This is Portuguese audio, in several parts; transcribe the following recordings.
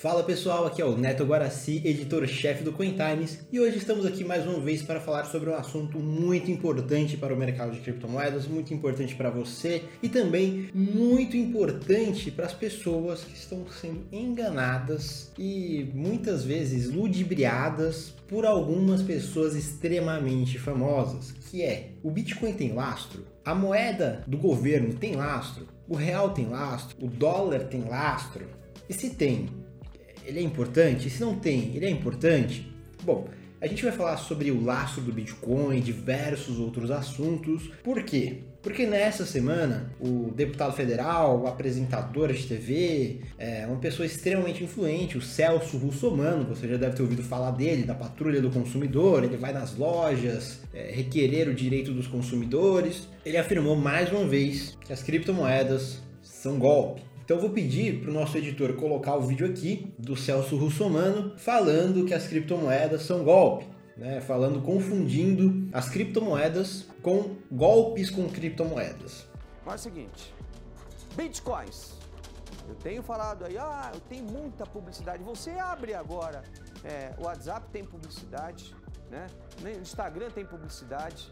Fala pessoal, aqui é o Neto Guaraci, editor-chefe do CoinTimes, e hoje estamos aqui mais uma vez para falar sobre um assunto muito importante para o mercado de criptomoedas, muito importante para você e também muito importante para as pessoas que estão sendo enganadas e muitas vezes ludibriadas por algumas pessoas extremamente famosas, que é o Bitcoin tem lastro, a moeda do governo tem lastro, o real tem lastro, o dólar tem lastro. E se tem, ele é importante? E se não tem, ele é importante? Bom, a gente vai falar sobre o lastro do Bitcoin, diversos outros assuntos. Por quê? Porque nessa semana, o deputado federal, apresentador de TV, é, uma pessoa extremamente influente, o Celso Russomano, você já deve ter ouvido falar dele, da Patrulha do Consumidor, ele vai nas lojas é, requerer o direito dos consumidores. Ele afirmou mais uma vez que as criptomoedas são golpe. Então eu vou pedir para o nosso editor colocar o vídeo aqui do Celso Russomano falando que as criptomoedas são golpe, né? falando, confundindo as criptomoedas com golpes com criptomoedas. Mas é o seguinte, bitcoins. Eu tenho falado aí, ah, eu tenho muita publicidade. Você abre agora, é, o WhatsApp tem publicidade, né? No Instagram tem publicidade,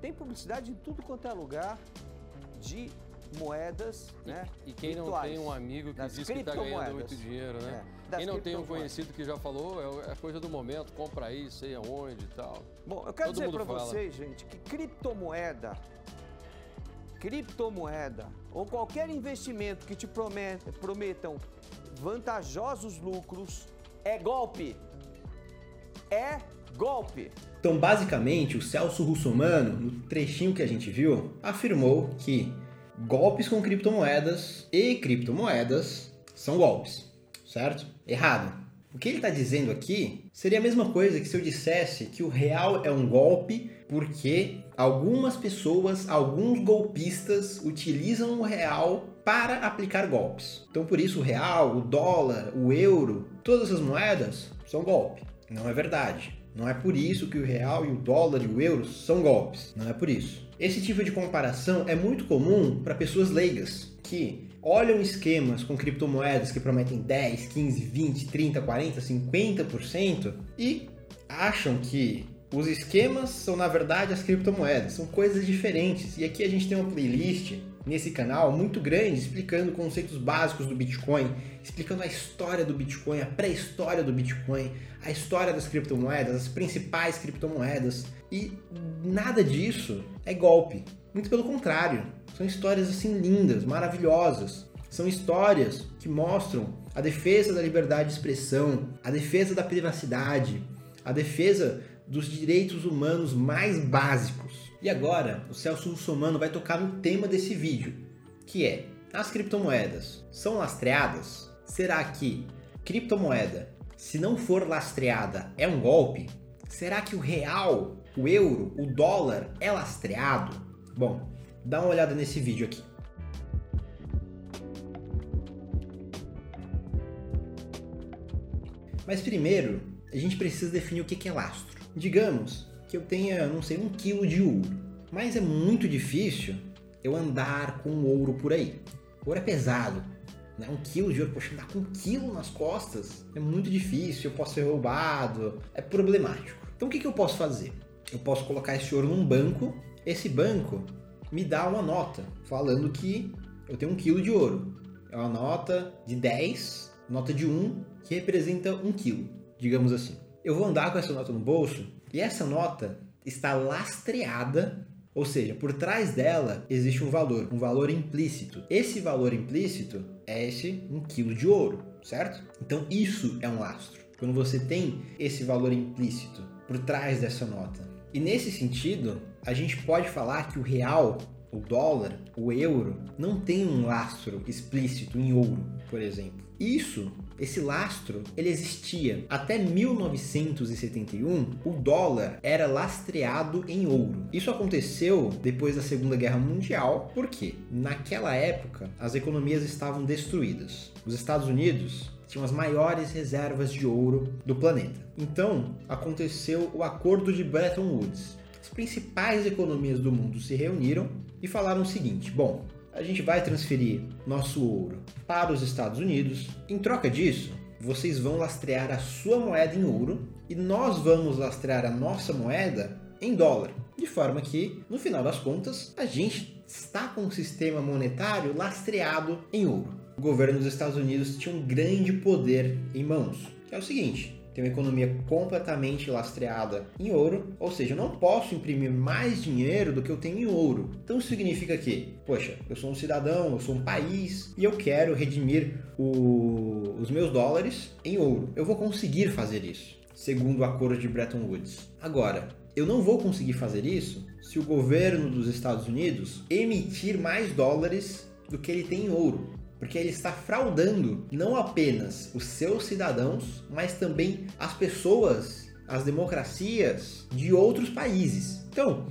tem publicidade em tudo quanto é lugar de moedas, e, né? E quem virtuais, não tem um amigo que diz que está ganhando muito dinheiro, né? É, quem não tem um conhecido que já falou, é, é coisa do momento, compra aí, sei aonde e tal. Bom, eu quero Todo dizer para vocês, gente, que criptomoeda, criptomoeda ou qualquer investimento que te prometam vantajosos lucros é golpe. É golpe. Então, basicamente, o Celso Russomano, no trechinho que a gente viu, afirmou que golpes com criptomoedas e criptomoedas são golpes, certo? Errado. O que ele está dizendo aqui seria a mesma coisa que se eu dissesse que o real é um golpe porque algumas pessoas, alguns golpistas utilizam o real para aplicar golpes. Então, por isso, o real, o dólar, o euro, todas essas moedas são golpe. Não é verdade. Não é por isso que o real e o dólar e o euro são golpes. Não é por isso. Esse tipo de comparação é muito comum para pessoas leigas que olham esquemas com criptomoedas que prometem 10, 15, 20, 30, 40, 50% e acham que os esquemas são na verdade as criptomoedas, são coisas diferentes. E aqui a gente tem uma playlist nesse canal muito grande explicando conceitos básicos do Bitcoin, explicando a história do Bitcoin, a pré-história do Bitcoin, a história das criptomoedas, as principais criptomoedas. E nada disso é golpe. Muito pelo contrário, são histórias assim lindas, maravilhosas. São histórias que mostram a defesa da liberdade de expressão, a defesa da privacidade, a defesa dos direitos humanos mais básicos. E agora, o Celso Russomano vai tocar no tema desse vídeo, que é: as criptomoedas são lastreadas? Será que criptomoeda, se não for lastreada, é um golpe? Será que o real, o euro, o dólar é lastreado? Bom, dá uma olhada nesse vídeo aqui. Mas primeiro, a gente precisa definir o que é lastro. Digamos que eu tenha, não sei, um quilo de ouro. Mas é muito difícil eu andar com ouro por aí. Ouro é pesado. Né? Um quilo de ouro, poxa, andar com um quilo nas costas é muito difícil, eu posso ser roubado, é problemático. Então o que, que eu posso fazer? Eu posso colocar esse ouro num banco, esse banco me dá uma nota falando que eu tenho um quilo de ouro. É uma nota de 10, nota de 1, que representa um quilo, digamos assim. Eu vou andar com essa nota no bolso e essa nota está lastreada, ou seja, por trás dela existe um valor, um valor implícito. Esse valor implícito é esse um quilo de ouro, certo? Então isso é um lastro. Quando você tem esse valor implícito por trás dessa nota. E nesse sentido, a gente pode falar que o real, o dólar, o euro não tem um lastro explícito em ouro, por exemplo. Isso esse lastro, ele existia. Até 1971, o dólar era lastreado em ouro. Isso aconteceu depois da Segunda Guerra Mundial, porque naquela época as economias estavam destruídas. Os Estados Unidos tinham as maiores reservas de ouro do planeta. Então, aconteceu o Acordo de Bretton Woods. As principais economias do mundo se reuniram e falaram o seguinte: bom, a gente vai transferir nosso ouro para os Estados Unidos. Em troca disso, vocês vão lastrear a sua moeda em ouro e nós vamos lastrear a nossa moeda em dólar. De forma que, no final das contas, a gente está com um sistema monetário lastreado em ouro. O governo dos Estados Unidos tinha um grande poder em mãos, que é o seguinte: tem uma economia completamente lastreada em ouro, ou seja, eu não posso imprimir mais dinheiro do que eu tenho em ouro. Então significa que, poxa, eu sou um cidadão, eu sou um país e eu quero redimir o, os meus dólares em ouro. Eu vou conseguir fazer isso, segundo o acordo de Bretton Woods. Agora, eu não vou conseguir fazer isso se o governo dos Estados Unidos emitir mais dólares do que ele tem em ouro porque ele está fraudando não apenas os seus cidadãos, mas também as pessoas, as democracias de outros países. Então,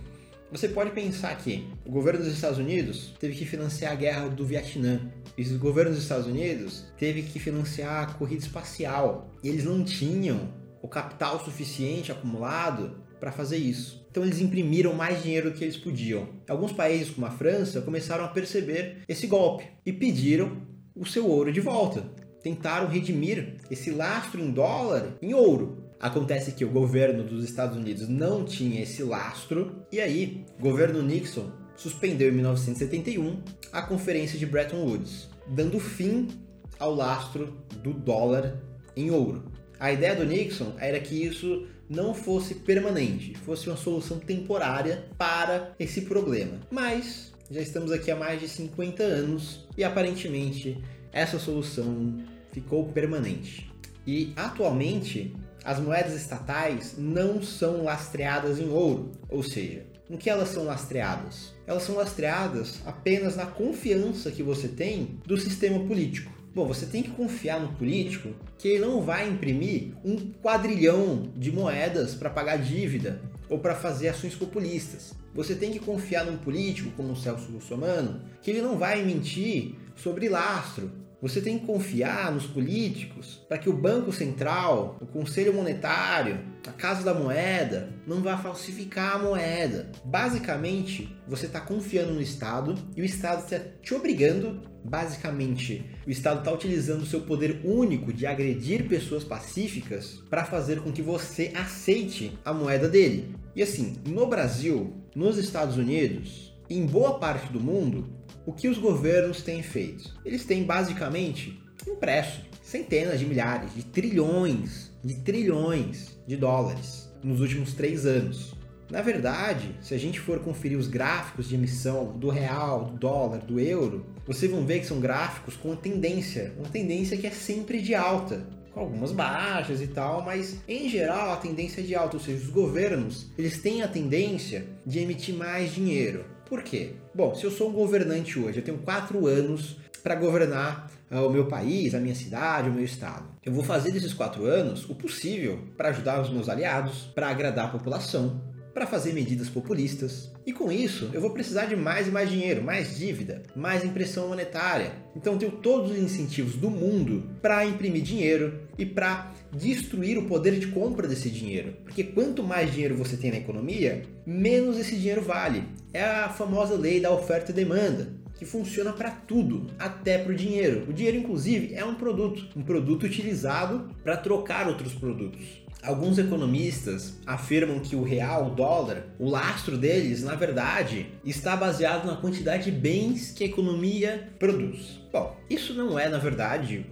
você pode pensar que o governo dos Estados Unidos teve que financiar a guerra do Vietnã. E o governo dos Estados Unidos teve que financiar a corrida espacial. E eles não tinham o capital suficiente acumulado para fazer isso. Então eles imprimiram mais dinheiro do que eles podiam. Alguns países, como a França, começaram a perceber esse golpe e pediram o seu ouro de volta. Tentaram redimir esse lastro em dólar em ouro. Acontece que o governo dos Estados Unidos não tinha esse lastro, e aí o governo Nixon suspendeu em 1971 a conferência de Bretton Woods, dando fim ao lastro do dólar em ouro. A ideia do Nixon era que isso não fosse permanente, fosse uma solução temporária para esse problema. Mas já estamos aqui há mais de 50 anos e aparentemente essa solução ficou permanente. E atualmente as moedas estatais não são lastreadas em ouro, ou seja, no que elas são lastreadas? Elas são lastreadas apenas na confiança que você tem do sistema político. Bom, você tem que confiar no político que ele não vai imprimir um quadrilhão de moedas para pagar dívida ou para fazer ações populistas. Você tem que confiar num político como o Celso Russomano que ele não vai mentir sobre lastro, você tem que confiar nos políticos para que o Banco Central, o Conselho Monetário, a Casa da Moeda não vá falsificar a moeda. Basicamente, você está confiando no Estado e o Estado está te obrigando. Basicamente, o Estado está utilizando o seu poder único de agredir pessoas pacíficas para fazer com que você aceite a moeda dele. E assim, no Brasil, nos Estados Unidos, em boa parte do mundo, o que os governos têm feito? Eles têm basicamente impresso centenas de milhares, de trilhões, de trilhões de dólares nos últimos três anos. Na verdade, se a gente for conferir os gráficos de emissão do real, do dólar, do euro, vocês vão ver que são gráficos com uma tendência, uma tendência que é sempre de alta, com algumas baixas e tal, mas em geral a tendência é de alta, ou seja, os governos eles têm a tendência de emitir mais dinheiro. Por quê? Bom, se eu sou um governante hoje, eu tenho quatro anos para governar uh, o meu país, a minha cidade, o meu estado. Eu vou fazer desses quatro anos o possível para ajudar os meus aliados, para agradar a população, para fazer medidas populistas. E com isso, eu vou precisar de mais e mais dinheiro, mais dívida, mais impressão monetária. Então, eu tenho todos os incentivos do mundo para imprimir dinheiro e para destruir o poder de compra desse dinheiro. Porque quanto mais dinheiro você tem na economia, menos esse dinheiro vale. É a famosa lei da oferta e demanda que funciona para tudo, até para o dinheiro. O dinheiro, inclusive, é um produto, um produto utilizado para trocar outros produtos. Alguns economistas afirmam que o real, o dólar, o lastro deles, na verdade, está baseado na quantidade de bens que a economia produz. Bom, isso não é, na verdade,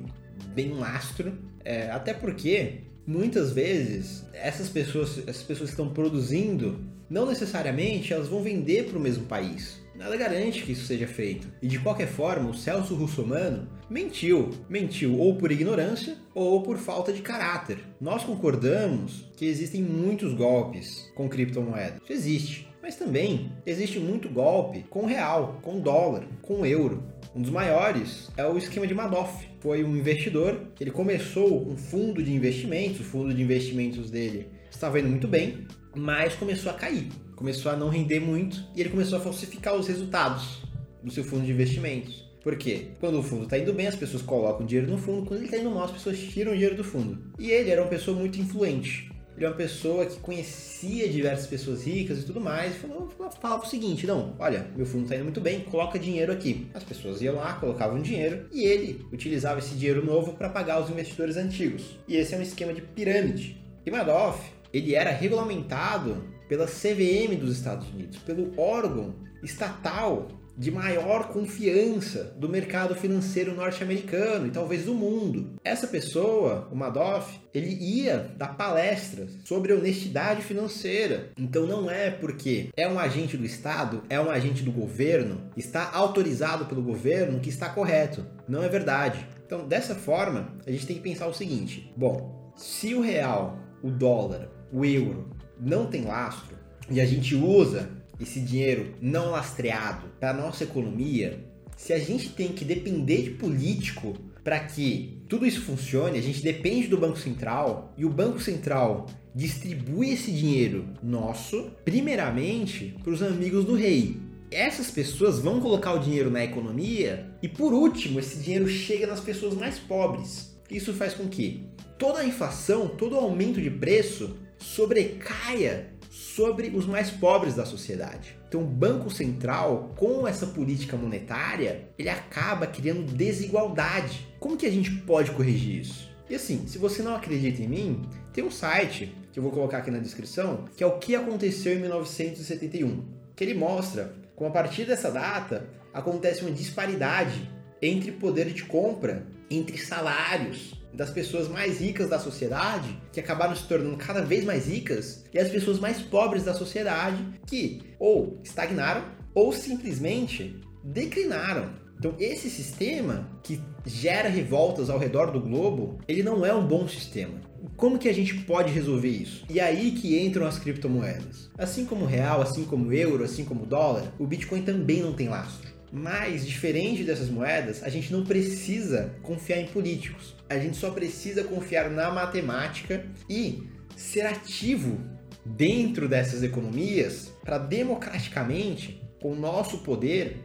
bem lastro, é, até porque muitas vezes essas pessoas, essas pessoas que estão produzindo, não necessariamente elas vão vender para o mesmo país. Nada garante que isso seja feito. E de qualquer forma, o Celso Russomano mentiu. Mentiu ou por ignorância ou por falta de caráter. Nós concordamos que existem muitos golpes com criptomoedas. Isso existe. Mas também existe muito golpe com real, com dólar, com euro. Um dos maiores é o esquema de Madoff. Foi um investidor, ele começou um fundo de investimentos, o fundo de investimentos dele estava indo muito bem, mas começou a cair começou a não render muito e ele começou a falsificar os resultados do seu fundo de investimentos. Por quê? Quando o fundo está indo bem, as pessoas colocam dinheiro no fundo, quando ele está indo mal, as pessoas tiram dinheiro do fundo. E ele era uma pessoa muito influente. ele é uma pessoa que conhecia diversas pessoas ricas e tudo mais, e falou, falava o seguinte, não, olha, meu fundo está indo muito bem, coloca dinheiro aqui. As pessoas iam lá, colocavam dinheiro, e ele utilizava esse dinheiro novo para pagar os investidores antigos. E esse é um esquema de pirâmide. E Madoff, ele era regulamentado pela CVM dos Estados Unidos, pelo órgão estatal de maior confiança do mercado financeiro norte-americano e talvez do mundo. Essa pessoa, o Madoff, ele ia dar palestras sobre honestidade financeira. Então não é porque é um agente do Estado, é um agente do governo, está autorizado pelo governo que está correto. Não é verdade. Então, dessa forma, a gente tem que pensar o seguinte: bom, se o real, o dólar, o euro não tem lastro e a gente usa esse dinheiro não lastreado para nossa economia, se a gente tem que depender de político para que tudo isso funcione, a gente depende do Banco Central e o Banco Central distribui esse dinheiro nosso, primeiramente, para os amigos do rei. Essas pessoas vão colocar o dinheiro na economia e, por último, esse dinheiro chega nas pessoas mais pobres. Isso faz com que toda a inflação, todo o aumento de preço sobrecaia sobre os mais pobres da sociedade. Então, o Banco Central, com essa política monetária, ele acaba criando desigualdade. Como que a gente pode corrigir isso? E assim, se você não acredita em mim, tem um site que eu vou colocar aqui na descrição, que é o que aconteceu em 1971, que ele mostra como a partir dessa data acontece uma disparidade entre poder de compra, entre salários, das pessoas mais ricas da sociedade, que acabaram se tornando cada vez mais ricas, e as pessoas mais pobres da sociedade, que ou estagnaram ou simplesmente declinaram. Então, esse sistema que gera revoltas ao redor do globo, ele não é um bom sistema. Como que a gente pode resolver isso? E aí que entram as criptomoedas. Assim como o real, assim como o euro, assim como o dólar, o Bitcoin também não tem lastro. Mas, diferente dessas moedas, a gente não precisa confiar em políticos. A gente só precisa confiar na matemática e ser ativo dentro dessas economias para democraticamente, com o nosso poder,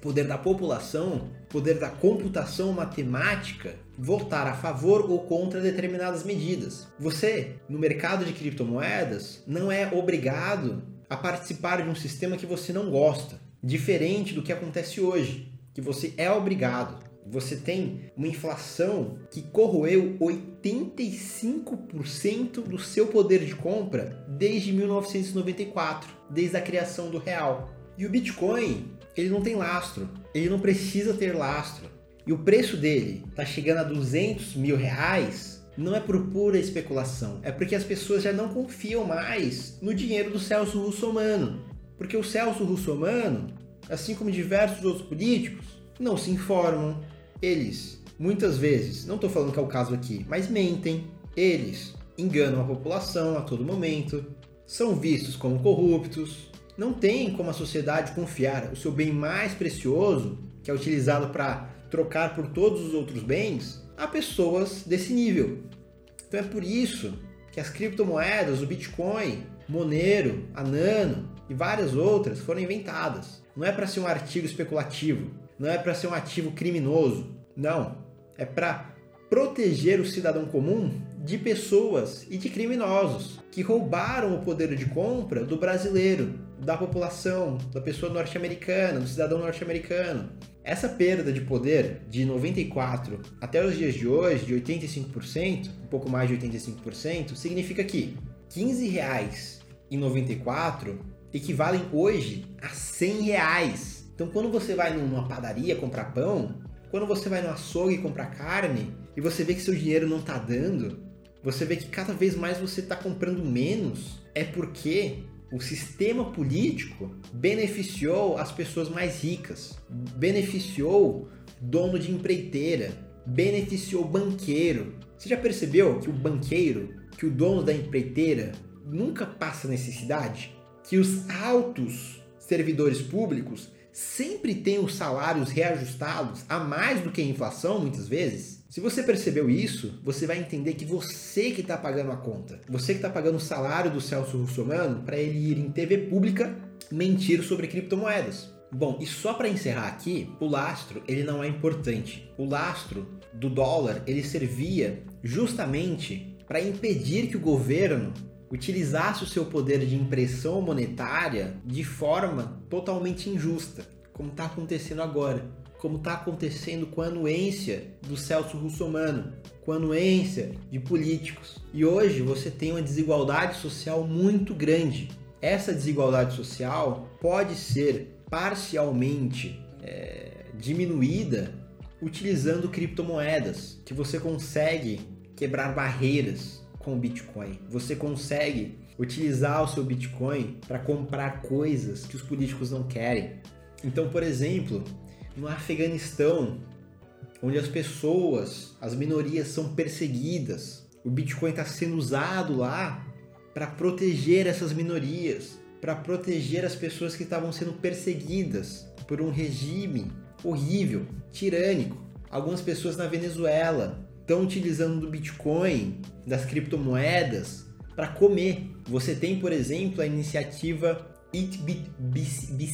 poder da população, poder da computação matemática, votar a favor ou contra determinadas medidas. Você, no mercado de criptomoedas, não é obrigado a participar de um sistema que você não gosta diferente do que acontece hoje, que você é obrigado. Você tem uma inflação que corroeu 85% do seu poder de compra desde 1994, desde a criação do real. E o Bitcoin, ele não tem lastro, ele não precisa ter lastro. E o preço dele está chegando a 200 mil reais, não é por pura especulação, é porque as pessoas já não confiam mais no dinheiro do Celso Russomano. Porque o Celso Russomano, assim como diversos outros políticos, não se informam. Eles, muitas vezes, não estou falando que é o caso aqui, mas mentem. Eles enganam a população a todo momento, são vistos como corruptos. Não tem como a sociedade confiar o seu bem mais precioso, que é utilizado para trocar por todos os outros bens, a pessoas desse nível. Então é por isso que as criptomoedas, o Bitcoin, Monero, a Nano e várias outras foram inventadas. Não é para ser um artigo especulativo, não é para ser um ativo criminoso. Não, é para proteger o cidadão comum de pessoas e de criminosos que roubaram o poder de compra do brasileiro, da população, da pessoa norte-americana, do cidadão norte-americano. Essa perda de poder de 94 até os dias de hoje, de 85%, um pouco mais de 85%, significa que 15 reais em 94 equivalem hoje a 100 reais. Então, quando você vai numa padaria comprar pão, quando você vai no açougue comprar carne e você vê que seu dinheiro não está dando, você vê que cada vez mais você está comprando menos, é porque o sistema político beneficiou as pessoas mais ricas, beneficiou dono de empreiteira, beneficiou banqueiro. Você já percebeu que o banqueiro, que o dono da empreiteira nunca passa necessidade? Que os altos servidores públicos sempre têm os salários reajustados a mais do que a inflação, muitas vezes? Se você percebeu isso, você vai entender que você que está pagando a conta. Você que está pagando o salário do Celso Russomano para ele ir em TV pública mentir sobre criptomoedas. Bom, e só para encerrar aqui, o lastro ele não é importante. O lastro do dólar ele servia justamente para impedir que o governo utilizasse o seu poder de impressão monetária de forma totalmente injusta, como está acontecendo agora, como está acontecendo com a anuência do Celso Russomano, com a anuência de políticos. E hoje você tem uma desigualdade social muito grande. Essa desigualdade social pode ser parcialmente é, diminuída utilizando criptomoedas, que você consegue quebrar barreiras com o Bitcoin. Você consegue utilizar o seu Bitcoin para comprar coisas que os políticos não querem. Então, por exemplo, no Afeganistão, onde as pessoas, as minorias são perseguidas, o Bitcoin está sendo usado lá para proteger essas minorias, para proteger as pessoas que estavam sendo perseguidas por um regime horrível, tirânico. Algumas pessoas na Venezuela estão utilizando do Bitcoin, das criptomoedas, para comer. Você tem, por exemplo, a iniciativa EatBCH,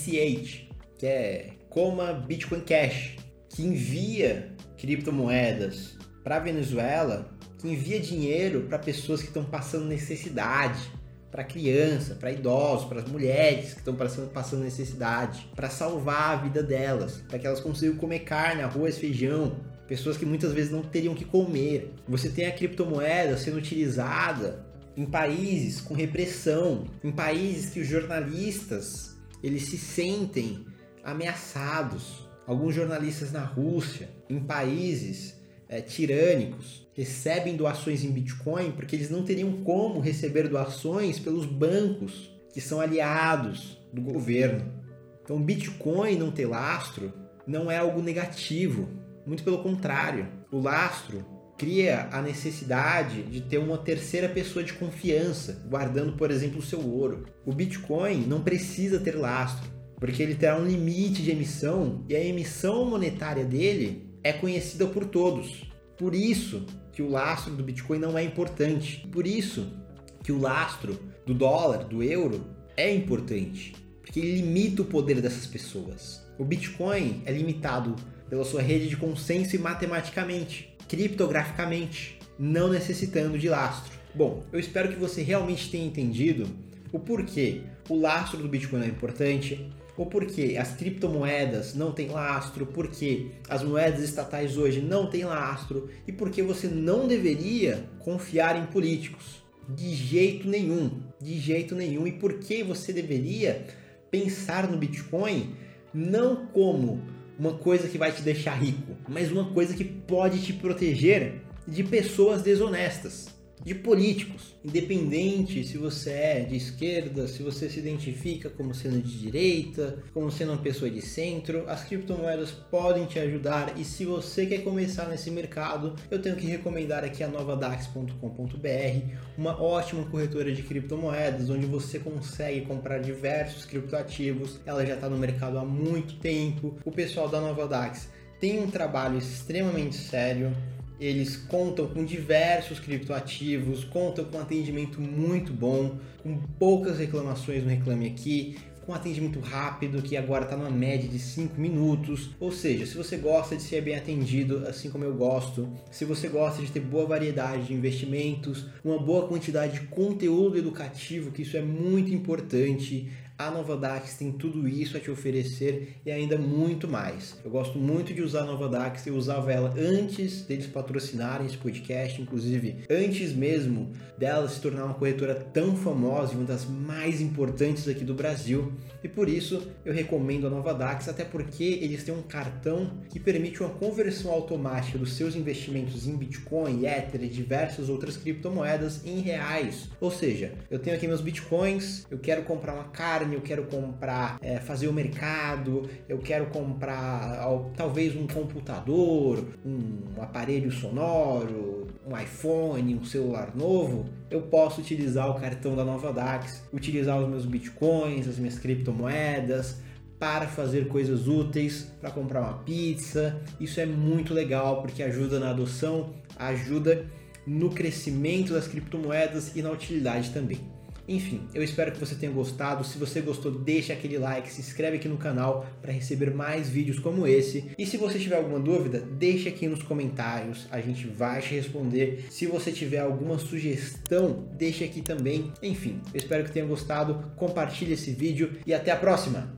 que é Coma Bitcoin Cash, que envia criptomoedas para a Venezuela, que envia dinheiro para pessoas que estão passando necessidade, para criança, para idosos, para as mulheres que estão passando necessidade, para salvar a vida delas, para que elas consigam comer carne, arroz, feijão, pessoas que muitas vezes não teriam que comer. Você tem a criptomoeda sendo utilizada em países com repressão, em países que os jornalistas eles se sentem ameaçados. Alguns jornalistas na Rússia, em países é, tirânicos, recebem doações em Bitcoin porque eles não teriam como receber doações pelos bancos que são aliados do governo. Então, Bitcoin não ter lastro não é algo negativo, muito pelo contrário, o lastro cria a necessidade de ter uma terceira pessoa de confiança guardando, por exemplo, o seu ouro. O Bitcoin não precisa ter lastro, porque ele terá um limite de emissão e a emissão monetária dele é conhecida por todos. Por isso que o lastro do Bitcoin não é importante. Por isso que o lastro do dólar, do euro, é importante, porque ele limita o poder dessas pessoas. O Bitcoin é limitado pela sua rede de consenso e matematicamente, criptograficamente, não necessitando de lastro. Bom, eu espero que você realmente tenha entendido o porquê o lastro do Bitcoin é importante, o porquê as criptomoedas não têm lastro, porquê as moedas estatais hoje não têm lastro e porquê você não deveria confiar em políticos. De jeito nenhum, de jeito nenhum. E por que você deveria pensar no Bitcoin não como uma coisa que vai te deixar rico, mas uma coisa que pode te proteger de pessoas desonestas de políticos, independente se você é de esquerda, se você se identifica como sendo de direita, como sendo uma pessoa de centro, as criptomoedas podem te ajudar e se você quer começar nesse mercado, eu tenho que recomendar aqui a novadax.com.br, uma ótima corretora de criptomoedas onde você consegue comprar diversos criptoativos. Ela já está no mercado há muito tempo. O pessoal da Novadax tem um trabalho extremamente sério eles contam com diversos criptoativos, contam com atendimento muito bom, com poucas reclamações no Reclame Aqui, com atendimento rápido, que agora está numa média de 5 minutos. Ou seja, se você gosta de ser bem atendido, assim como eu gosto, se você gosta de ter boa variedade de investimentos, uma boa quantidade de conteúdo educativo, que isso é muito importante, a Nova Dax tem tudo isso a te oferecer e ainda muito mais. Eu gosto muito de usar a Nova Dax, eu usava ela antes deles patrocinarem esse podcast, inclusive antes mesmo dela se tornar uma corretora tão famosa e uma das mais importantes aqui do Brasil. E por isso eu recomendo a Nova Dax, até porque eles têm um cartão que permite uma conversão automática dos seus investimentos em Bitcoin, Ether e diversas outras criptomoedas em reais. Ou seja, eu tenho aqui meus Bitcoins, eu quero comprar uma carne eu quero comprar, é, fazer o mercado, eu quero comprar talvez um computador, um aparelho sonoro, um iPhone, um celular novo, eu posso utilizar o cartão da Nova Dax, utilizar os meus bitcoins, as minhas criptomoedas para fazer coisas úteis, para comprar uma pizza. Isso é muito legal porque ajuda na adoção, ajuda no crescimento das criptomoedas e na utilidade também. Enfim, eu espero que você tenha gostado. Se você gostou, deixa aquele like, se inscreve aqui no canal para receber mais vídeos como esse. E se você tiver alguma dúvida, deixa aqui nos comentários, a gente vai te responder. Se você tiver alguma sugestão, deixa aqui também. Enfim, eu espero que tenha gostado. Compartilhe esse vídeo e até a próxima.